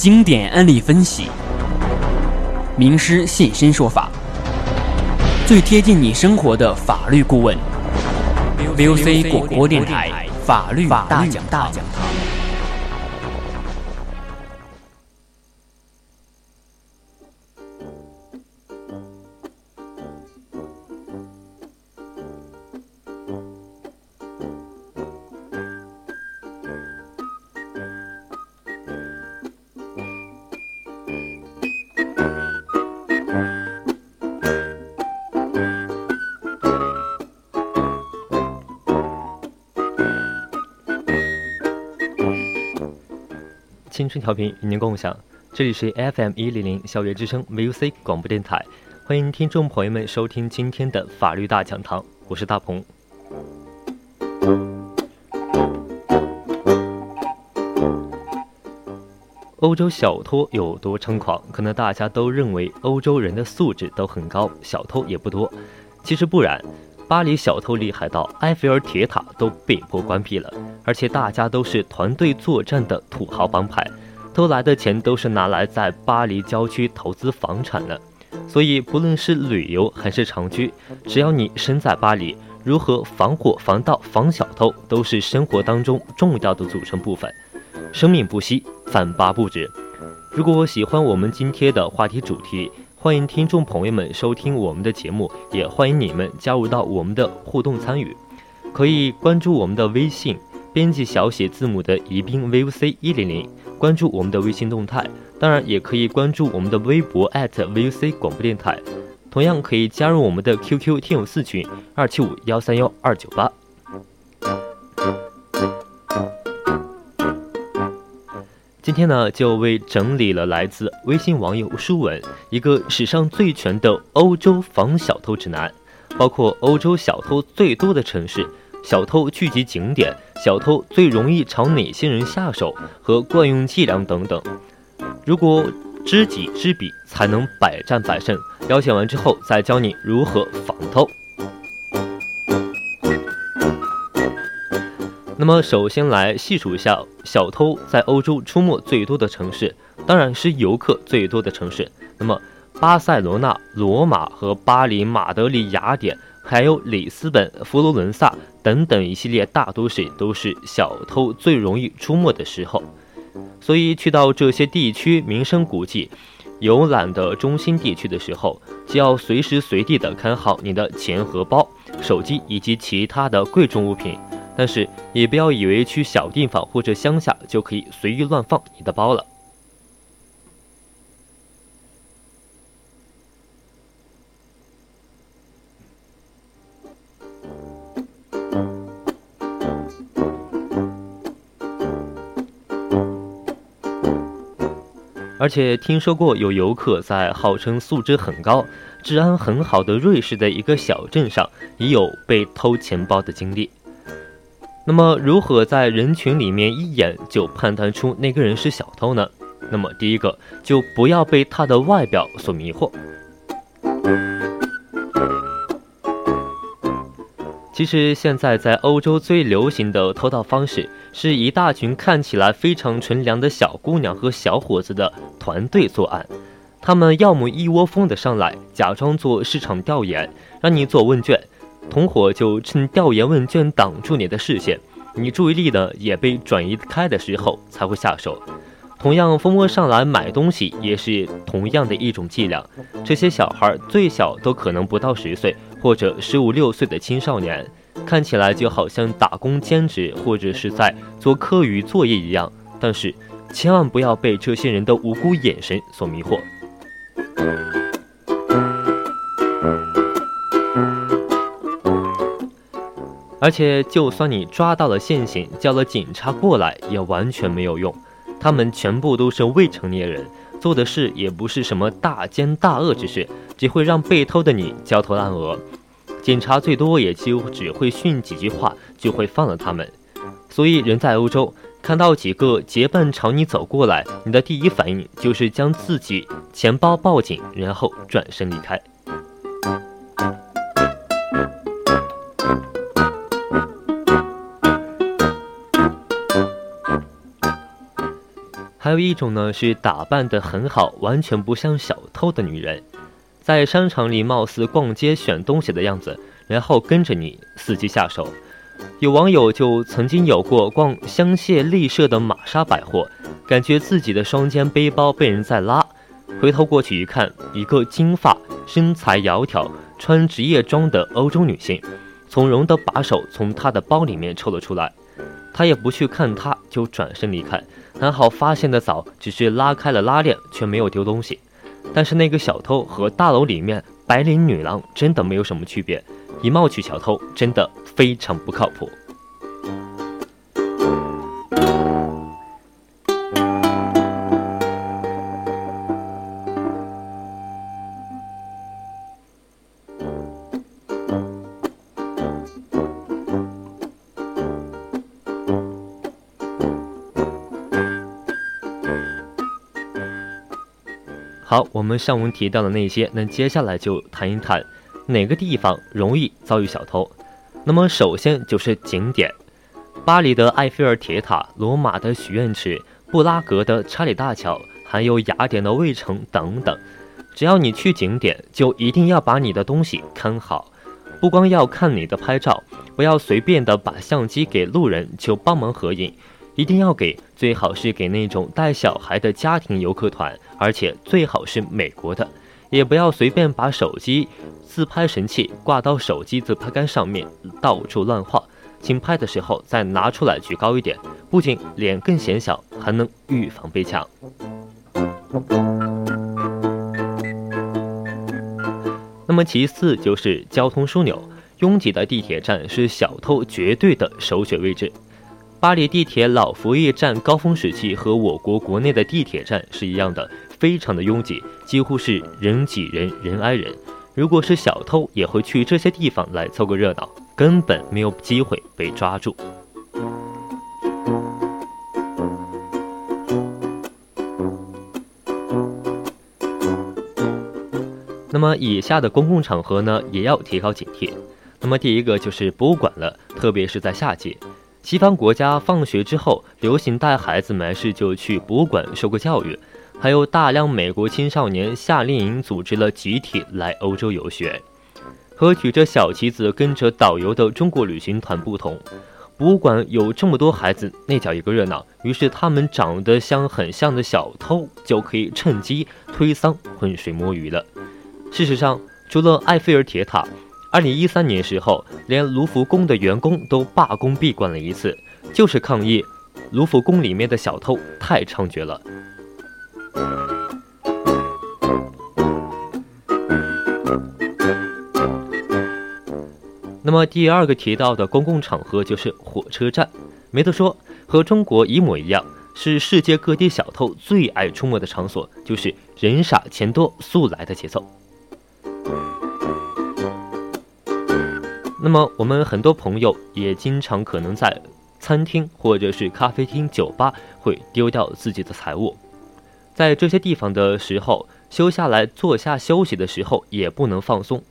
经典案例分析，名师现身说法，最贴近你生活的法律顾问。VOC 广播电台法律大讲堂。青春调频与您共享，这里是 FM 一零零校园之声 VOC 广播电台，欢迎听众朋友们收听今天的法律大讲堂，我是大鹏。欧洲小偷有多猖狂？可能大家都认为欧洲人的素质都很高，小偷也不多。其实不然，巴黎小偷厉害到埃菲尔铁塔都被迫关闭了。而且大家都是团队作战的土豪帮派，偷来的钱都是拿来在巴黎郊区投资房产的。所以不论是旅游还是长居，只要你身在巴黎，如何防火防盗防小偷，都是生活当中重要的组成部分。生命不息，反扒不止。如果喜欢我们今天的话题主题，欢迎听众朋友们收听我们的节目，也欢迎你们加入到我们的互动参与，可以关注我们的微信。编辑小写字母的宜宾 VOC 一零零，关注我们的微信动态，当然也可以关注我们的微博 @VOC 广播电台，同样可以加入我们的 QQ 听友四群二七五幺三幺二九八。今天呢，就为整理了来自微信网友书文一个史上最全的欧洲防小偷指南，包括欧洲小偷最多的城市。小偷聚集景点，小偷最容易朝哪些人下手和惯用伎俩等等。如果知己知彼，才能百战百胜。了解完之后，再教你如何防偷。那么，首先来细数一下小偷在欧洲出没最多的城市，当然是游客最多的城市。那么，巴塞罗那、罗马和巴黎、马德里、雅典。还有里斯本、佛罗伦萨等等一系列大都市，都是小偷最容易出没的时候。所以去到这些地区名胜古迹、游览的中心地区的时候，就要随时随地的看好你的钱荷包、手机以及其他的贵重物品。但是也不要以为去小地方或者乡下就可以随意乱放你的包了。而且听说过有游客在号称素质很高、治安很好的瑞士的一个小镇上，也有被偷钱包的经历。那么，如何在人群里面一眼就判断出那个人是小偷呢？那么，第一个就不要被他的外表所迷惑。其实，现在在欧洲最流行的偷盗方式，是一大群看起来非常纯良的小姑娘和小伙子的团队作案。他们要么一窝蜂的上来，假装做市场调研，让你做问卷，同伙就趁调研问卷挡住你的视线，你注意力呢也被转移开的时候才会下手。同样，蜂窝上来买东西也是同样的一种伎俩。这些小孩最小都可能不到十岁。或者十五六岁的青少年，看起来就好像打工兼职或者是在做课余作业一样，但是千万不要被这些人的无辜眼神所迷惑。而且，就算你抓到了现行，叫了警察过来，也完全没有用。他们全部都是未成年人，做的事也不是什么大奸大恶之事。只会让被偷的你焦头烂额，警察最多也就只会训几句话，就会放了他们。所以人在欧洲，看到几个结伴朝你走过来，你的第一反应就是将自己钱包报警，然后转身离开。还有一种呢是打扮得很好，完全不像小偷的女人，在商场里貌似逛街选东西的样子，然后跟着你伺机下手。有网友就曾经有过逛香榭丽舍的玛莎百货，感觉自己的双肩背包被人在拉，回头过去一看，一个金发、身材窈窕、穿职业装的欧洲女性，从容地把手从她的包里面抽了出来，他也不去看她，就转身离开。还好发现的早，只是拉开了拉链，却没有丢东西。但是那个小偷和大楼里面白领女郎真的没有什么区别，以貌取小偷真的。非常不靠谱。好，我们上文提到的那些，那接下来就谈一谈哪个地方容易遭遇小偷。那么，首先就是景点，巴黎的埃菲尔铁塔、罗马的许愿池、布拉格的查理大桥，还有雅典的卫城等等。只要你去景点，就一定要把你的东西看好，不光要看你的拍照，不要随便的把相机给路人就帮忙合影，一定要给，最好是给那种带小孩的家庭游客团，而且最好是美国的。也不要随便把手机自拍神器挂到手机自拍杆上面，到处乱晃。请拍的时候再拿出来举高一点，不仅脸更显小，还能预防被抢。那么其次就是交通枢纽，拥挤的地铁站是小偷绝对的首选位置。巴黎地铁老佛爷站高峰时期和我国国内的地铁站是一样的。非常的拥挤，几乎是人挤人，人挨人。如果是小偷，也会去这些地方来凑个热闹，根本没有机会被抓住。那么，以下的公共场合呢，也要提高警惕。那么，第一个就是博物馆了，特别是在夏季，西方国家放学之后流行带孩子没事就去博物馆受个教育。还有大量美国青少年夏令营组织了集体来欧洲游学，和举着小旗子跟着导游的中国旅行团不同，博物馆有这么多孩子，那叫一个热闹。于是他们长得像很像的小偷就可以趁机推搡、浑水摸鱼了。事实上，除了埃菲尔铁塔，二零一三年时候，连卢浮宫的员工都罢工闭馆了一次，就是抗议卢浮宫里面的小偷太猖獗了。那么第二个提到的公共场合就是火车站，没得说，和中国一模一样，是世界各地小偷最爱出没的场所，就是人傻钱多速来的节奏。那么我们很多朋友也经常可能在餐厅或者是咖啡厅、酒吧会丢掉自己的财物。在这些地方的时候，休下来坐下休息的时候也不能放松。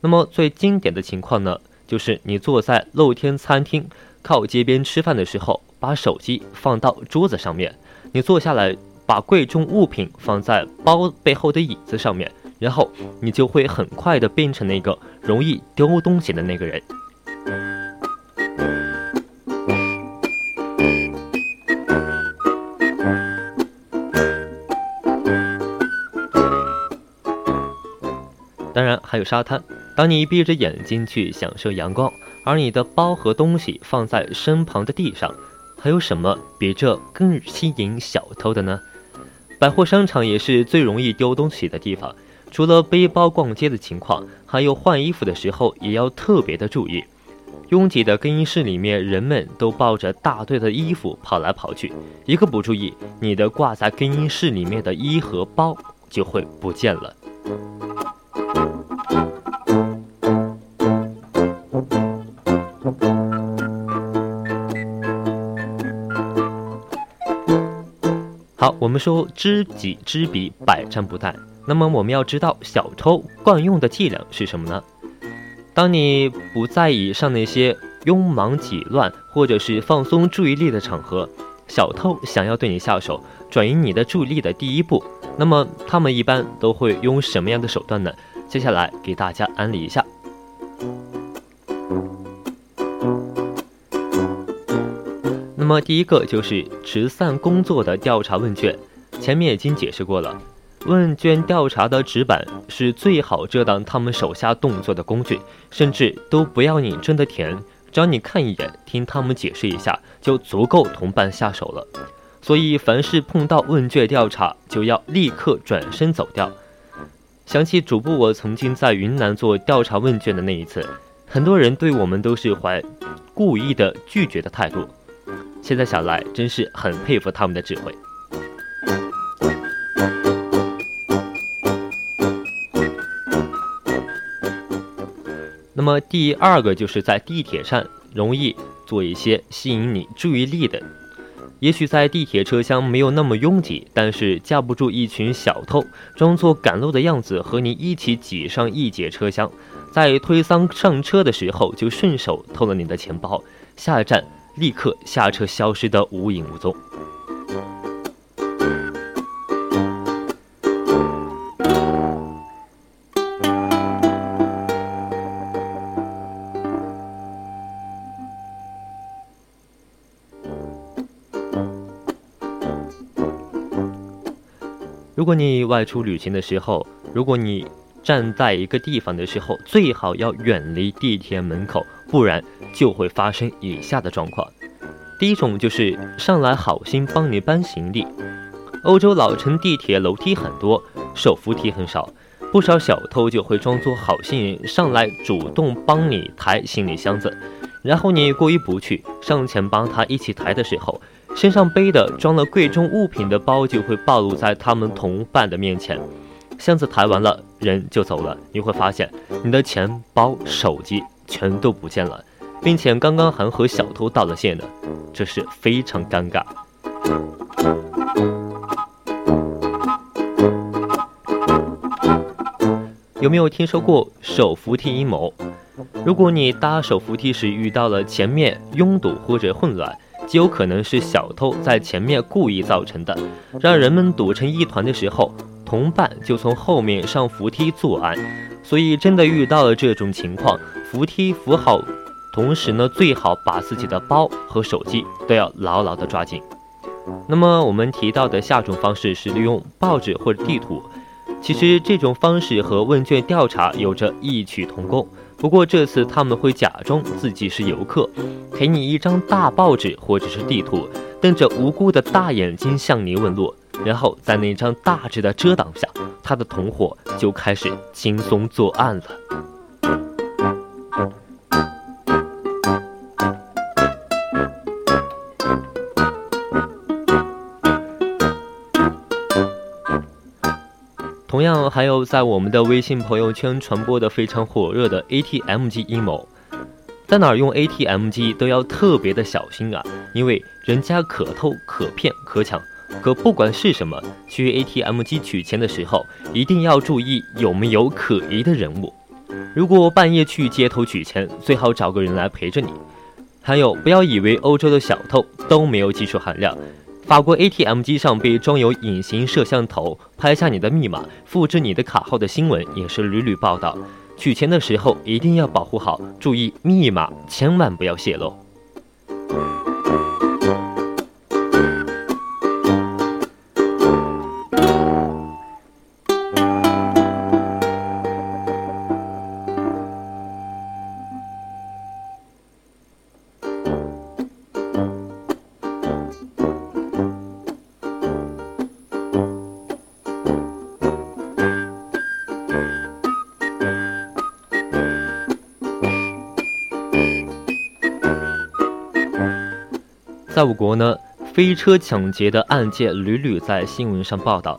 那么最经典的情况呢，就是你坐在露天餐厅靠街边吃饭的时候，把手机放到桌子上面，你坐下来把贵重物品放在包背后的椅子上面，然后你就会很快的变成那个容易丢东西的那个人。当然还有沙滩。当你闭着眼睛去享受阳光，而你的包和东西放在身旁的地上，还有什么比这更吸引小偷的呢？百货商场也是最容易丢东西的地方。除了背包逛街的情况，还有换衣服的时候也要特别的注意。拥挤的更衣室里面，人们都抱着大堆的衣服跑来跑去，一个不注意，你的挂在更衣室里面的衣和包就会不见了。好，我们说知己知彼，百战不殆。那么我们要知道小偷惯用的伎俩是什么呢？当你不在以上那些庸忙挤乱或者是放松注意力的场合，小偷想要对你下手，转移你的注意力的第一步，那么他们一般都会用什么样的手段呢？接下来给大家安利一下。那么第一个就是慈善工作的调查问卷，前面已经解释过了。问卷调查的纸板是最好遮挡他们手下动作的工具，甚至都不要你真的填，只要你看一眼，听他们解释一下，就足够同伴下手了。所以，凡是碰到问卷调查，就要立刻转身走掉。想起主播我曾经在云南做调查问卷的那一次，很多人对我们都是怀故意的拒绝的态度。现在想来，真是很佩服他们的智慧。那么第二个就是在地铁上容易做一些吸引你注意力的，也许在地铁车厢没有那么拥挤，但是架不住一群小偷装作赶路的样子和你一起挤上一节车厢，在推搡上车的时候就顺手偷了你的钱包，下一站立刻下车消失的无影无踪。如果你外出旅行的时候，如果你站在一个地方的时候，最好要远离地铁门口，不然就会发生以下的状况。第一种就是上来好心帮你搬行李。欧洲老城地铁楼梯很多，手扶梯很少，不少小偷就会装作好心人上来主动帮你抬行李箱子，然后你过意不去，上前帮他一起抬的时候。身上背的装了贵重物品的包就会暴露在他们同伴的面前，箱子抬完了，人就走了。你会发现你的钱包、手机全都不见了，并且刚刚还和小偷道了谢呢，这是非常尴尬。有没有听说过手扶梯阴谋？如果你搭手扶梯时遇到了前面拥堵或者混乱，极有可能是小偷在前面故意造成的，让人们堵成一团的时候，同伴就从后面上扶梯作案。所以，真的遇到了这种情况，扶梯扶好，同时呢，最好把自己的包和手机都要牢牢的抓紧。那么，我们提到的下种方式是利用报纸或者地图，其实这种方式和问卷调查有着异曲同工。不过这次他们会假装自己是游客，给你一张大报纸或者是地图，瞪着无辜的大眼睛向你问路，然后在那张大纸的遮挡下，他的同伙就开始轻松作案了。同样，还有在我们的微信朋友圈传播的非常火热的 ATM 机阴谋，在哪儿用 ATM 机都要特别的小心啊，因为人家可偷可骗可抢。可不管是什么，去 ATM 机取钱的时候，一定要注意有没有可疑的人物。如果半夜去街头取钱，最好找个人来陪着你。还有，不要以为欧洲的小偷都没有技术含量。法国 ATM 机上被装有隐形摄像头，拍下你的密码、复制你的卡号的新闻也是屡屡报道。取钱的时候一定要保护好，注意密码千万不要泄露。在我国呢，飞车抢劫的案件屡屡在新闻上报道。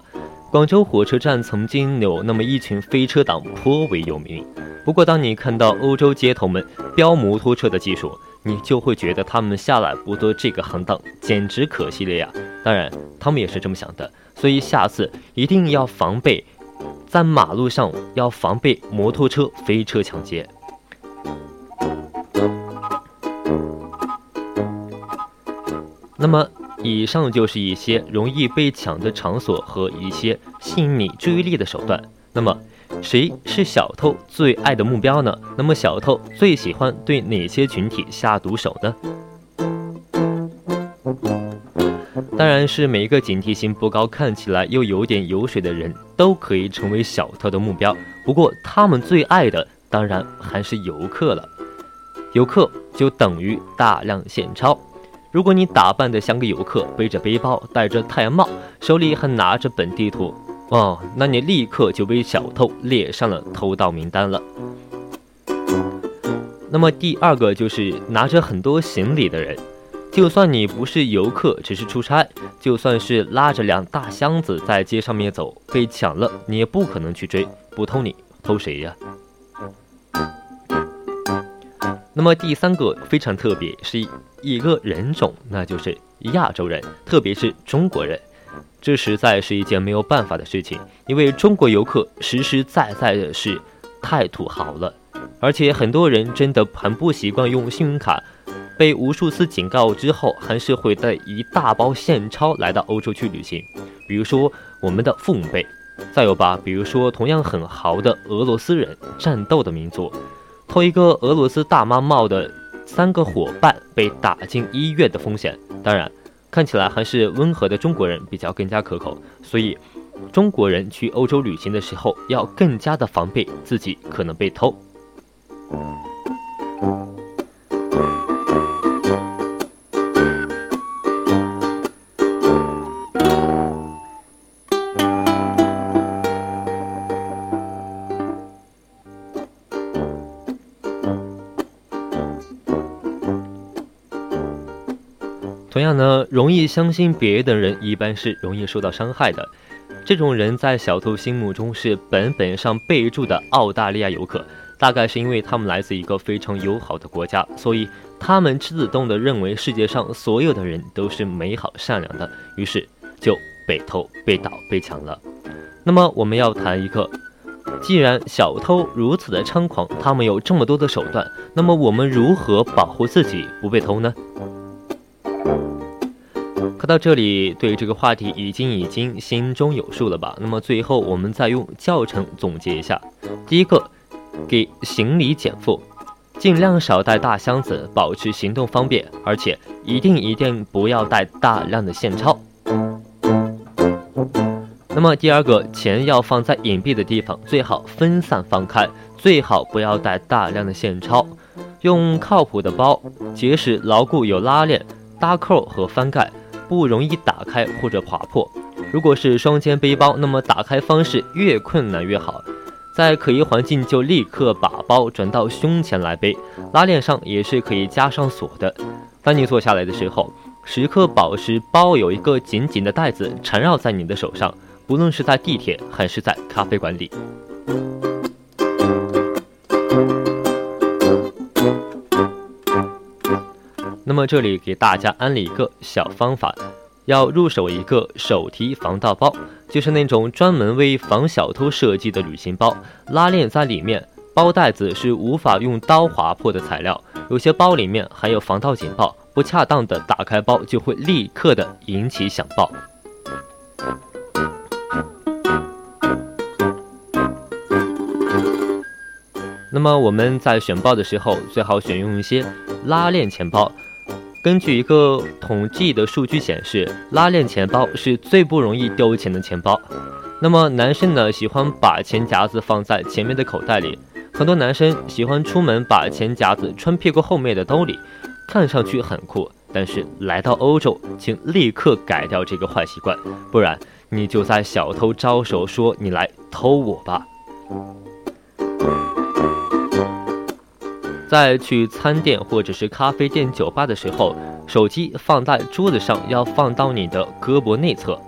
广州火车站曾经有那么一群飞车党颇为有名。不过，当你看到欧洲街头们飙摩托车的技术，你就会觉得他们下来不做这个行当简直可惜了呀。当然，他们也是这么想的，所以下次一定要防备，在马路上要防备摩托车飞车抢劫。那么以上就是一些容易被抢的场所和一些吸引你注意力的手段。那么，谁是小偷最爱的目标呢？那么，小偷最喜欢对哪些群体下毒手呢？当然是每一个警惕性不高、看起来又有点油水的人都可以成为小偷的目标。不过，他们最爱的当然还是游客了。游客就等于大量现钞。如果你打扮得像个游客，背着背包，戴着太阳帽，手里还拿着本地图，哦，那你立刻就被小偷列上了偷盗名单了。那么第二个就是拿着很多行李的人。就算你不是游客，只是出差，就算是拉着两大箱子在街上面走，被抢了，你也不可能去追，不偷你偷谁呀？那么第三个非常特别，是一个人种，那就是亚洲人，特别是中国人。这实在是一件没有办法的事情，因为中国游客实实在在的是太土豪了，而且很多人真的很不习惯用信用卡。被无数次警告之后，还是会带一大包现钞来到欧洲去旅行。比如说我们的父母辈，再有吧，比如说同样很豪的俄罗斯人，战斗的民族，偷一个俄罗斯大妈帽的三个伙伴被打进医院的风险。当然，看起来还是温和的中国人比较更加可口。所以，中国人去欧洲旅行的时候要更加的防备自己可能被偷。容易相信别的人，一般是容易受到伤害的。这种人在小偷心目中是本本上备注的澳大利亚游客，大概是因为他们来自一个非常友好的国家，所以他们自动的认为世界上所有的人都是美好善良的，于是就被偷、被盗、被抢了。那么我们要谈一个，既然小偷如此的猖狂，他们有这么多的手段，那么我们如何保护自己不被偷呢？看到这里，对这个话题已经已经心中有数了吧？那么最后我们再用教程总结一下：第一个，给行李减负，尽量少带大箱子，保持行动方便，而且一定一定不要带大量的现钞。那么第二个，钱要放在隐蔽的地方，最好分散放开，最好不要带大量的现钞，用靠谱的包，结实牢固，有拉链。搭扣和翻盖不容易打开或者划破。如果是双肩背包，那么打开方式越困难越好。在可疑环境就立刻把包转到胸前来背，拉链上也是可以加上锁的。当你坐下来的时候，时刻保持包有一个紧紧的带子缠绕在你的手上，不论是在地铁还是在咖啡馆里。那么这里给大家安利一个小方法，要入手一个手提防盗包，就是那种专门为防小偷设计的旅行包，拉链在里面，包带子是无法用刀划破的材料，有些包里面还有防盗警报，不恰当的打开包就会立刻的引起响爆。那么我们在选包的时候，最好选用一些拉链钱包。根据一个统计的数据显示，拉链钱包是最不容易丢钱的钱包。那么男生呢，喜欢把钱夹子放在前面的口袋里，很多男生喜欢出门把钱夹子穿屁股后面的兜里，看上去很酷。但是来到欧洲，请立刻改掉这个坏习惯，不然你就在小偷招手说你来偷我吧。在去餐店或者是咖啡店、酒吧的时候，手机放在桌子上，要放到你的胳膊内侧。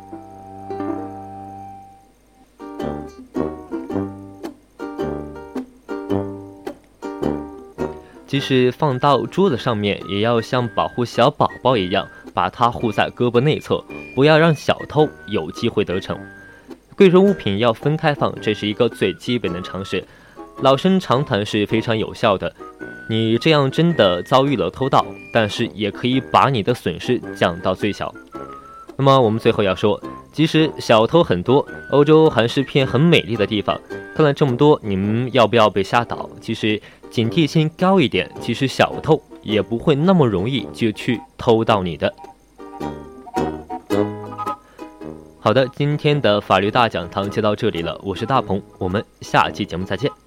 即使放到桌子上面，也要像保护小宝宝一样，把它护在胳膊内侧，不要让小偷有机会得逞。贵重物品要分开放，这是一个最基本的常识。老生常谈是非常有效的。你这样真的遭遇了偷盗，但是也可以把你的损失降到最小。那么我们最后要说，即使小偷很多，欧洲还是片很美丽的地方。看了这么多，你们要不要被吓倒？其实警惕性高一点，其实小偷也不会那么容易就去偷到你的。好的，今天的法律大讲堂就到这里了，我是大鹏，我们下期节目再见。